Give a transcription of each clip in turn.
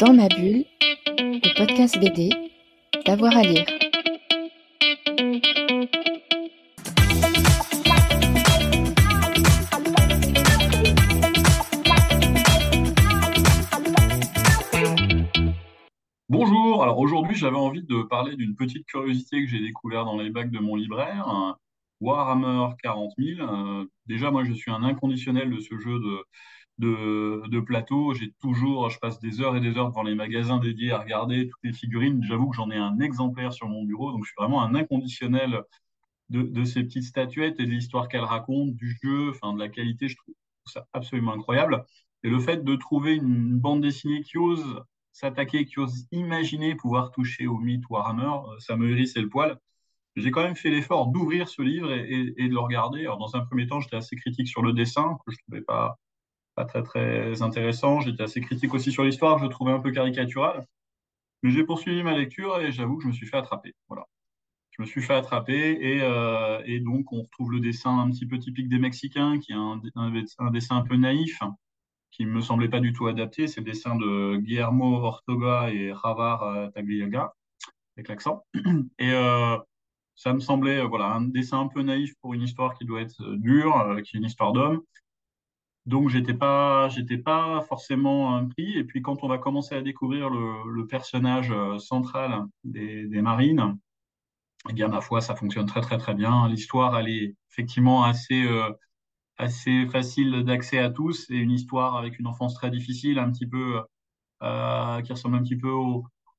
Dans ma bulle, le podcast BD, d'avoir à lire. Bonjour, alors aujourd'hui j'avais envie de parler d'une petite curiosité que j'ai découvert dans les bacs de mon libraire, Warhammer 40 000. Euh, déjà moi je suis un inconditionnel de ce jeu de, de, plateau. J'ai toujours, je passe des heures et des heures devant les magasins dédiés à regarder toutes les figurines. J'avoue que j'en ai un exemplaire sur mon bureau, donc je suis vraiment un inconditionnel de, ces petites statuettes et de l'histoire qu'elles racontent, du jeu, enfin de la qualité. Je trouve ça absolument incroyable. Et le fait de trouver une bande dessinée qui ose s'attaquer, qui ose imaginer pouvoir toucher au mythe Warhammer, euh, ça me hérissait le poil. J'ai quand même fait l'effort d'ouvrir ce livre et, de le regarder. Alors, dans un premier temps, j'étais assez critique sur le dessin, que je ne trouvais pas, pas très, très intéressant. J'étais assez critique aussi sur l'histoire, je le trouvais un peu caricatural. Mais j'ai poursuivi ma lecture et j'avoue que je me suis fait attraper. Voilà. Je me suis fait attraper et, euh, et, donc on retrouve le dessin un petit peu typique des Mexicains, qui est un, un, dessin un peu naïf, qui me semblait pas du tout adapté. C'est le dessin de Guillermo Ortoga et Ravar Tagliaga, avec l'accent. Et euh, ça me semblait voilà, un dessin un peu naïf pour une histoire qui doit être dure, euh, qui est une histoire d'homme. Donc, j'étais pas, pas forcément pris. Et puis, quand on va commencer à découvrir le, personnage euh, central des, marines, eh bien, ma foi, ça fonctionne très, très, très bien. L'histoire, elle est effectivement assez, euh, assez facile d'accès à tous et une histoire avec une enfance très difficile, un petit peu, euh, qui ressemble un petit peu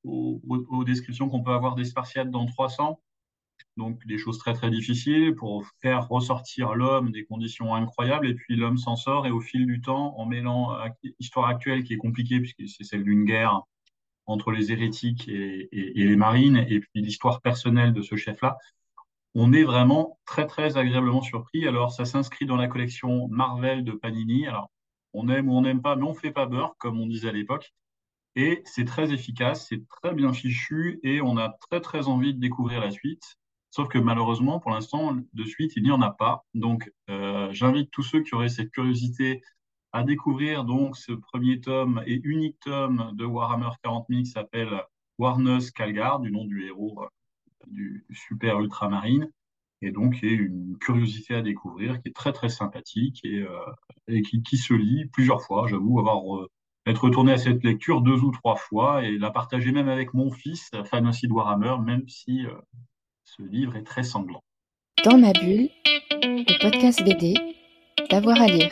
aux descriptions qu'on peut avoir des Spartiates dans 300 donc des choses très très difficiles pour faire ressortir l'homme des conditions incroyables et puis l'homme s'en sort et au fil du temps en mêlant l'histoire actuelle qui est compliquée puisque c'est celle d'une guerre entre les hérétiques et les marines et puis l'histoire personnelle de ce chef-là, on est vraiment très très agréablement surpris. Alors ça s'inscrit dans la collection Marvel de Panini. Alors on aime ou on n'aime pas, mais on fait pas beurre comme on disait à l'époque. Et c'est très efficace, c'est très bien fichu et on a très très envie de découvrir la suite. Sauf que malheureusement, pour l'instant, de suite, il n'y en a pas. Donc, euh, j'invite tous ceux qui auraient cette curiosité à découvrir donc ce premier tome et unique tome de Warhammer 40 000 qui s'appelle Warnus Calgar, du nom du héros euh, du super ultramarine, et donc qui est une curiosité à découvrir, qui est très très sympathique et, euh, qui, se lit plusieurs fois. J'avoue avoir euh, être retourné à cette lecture deux ou trois fois et la partager même avec mon fils, fan aussi de Warhammer, même si ce livre est très sanglant. Dans ma bulle, le podcast BD, d'avoir à lire.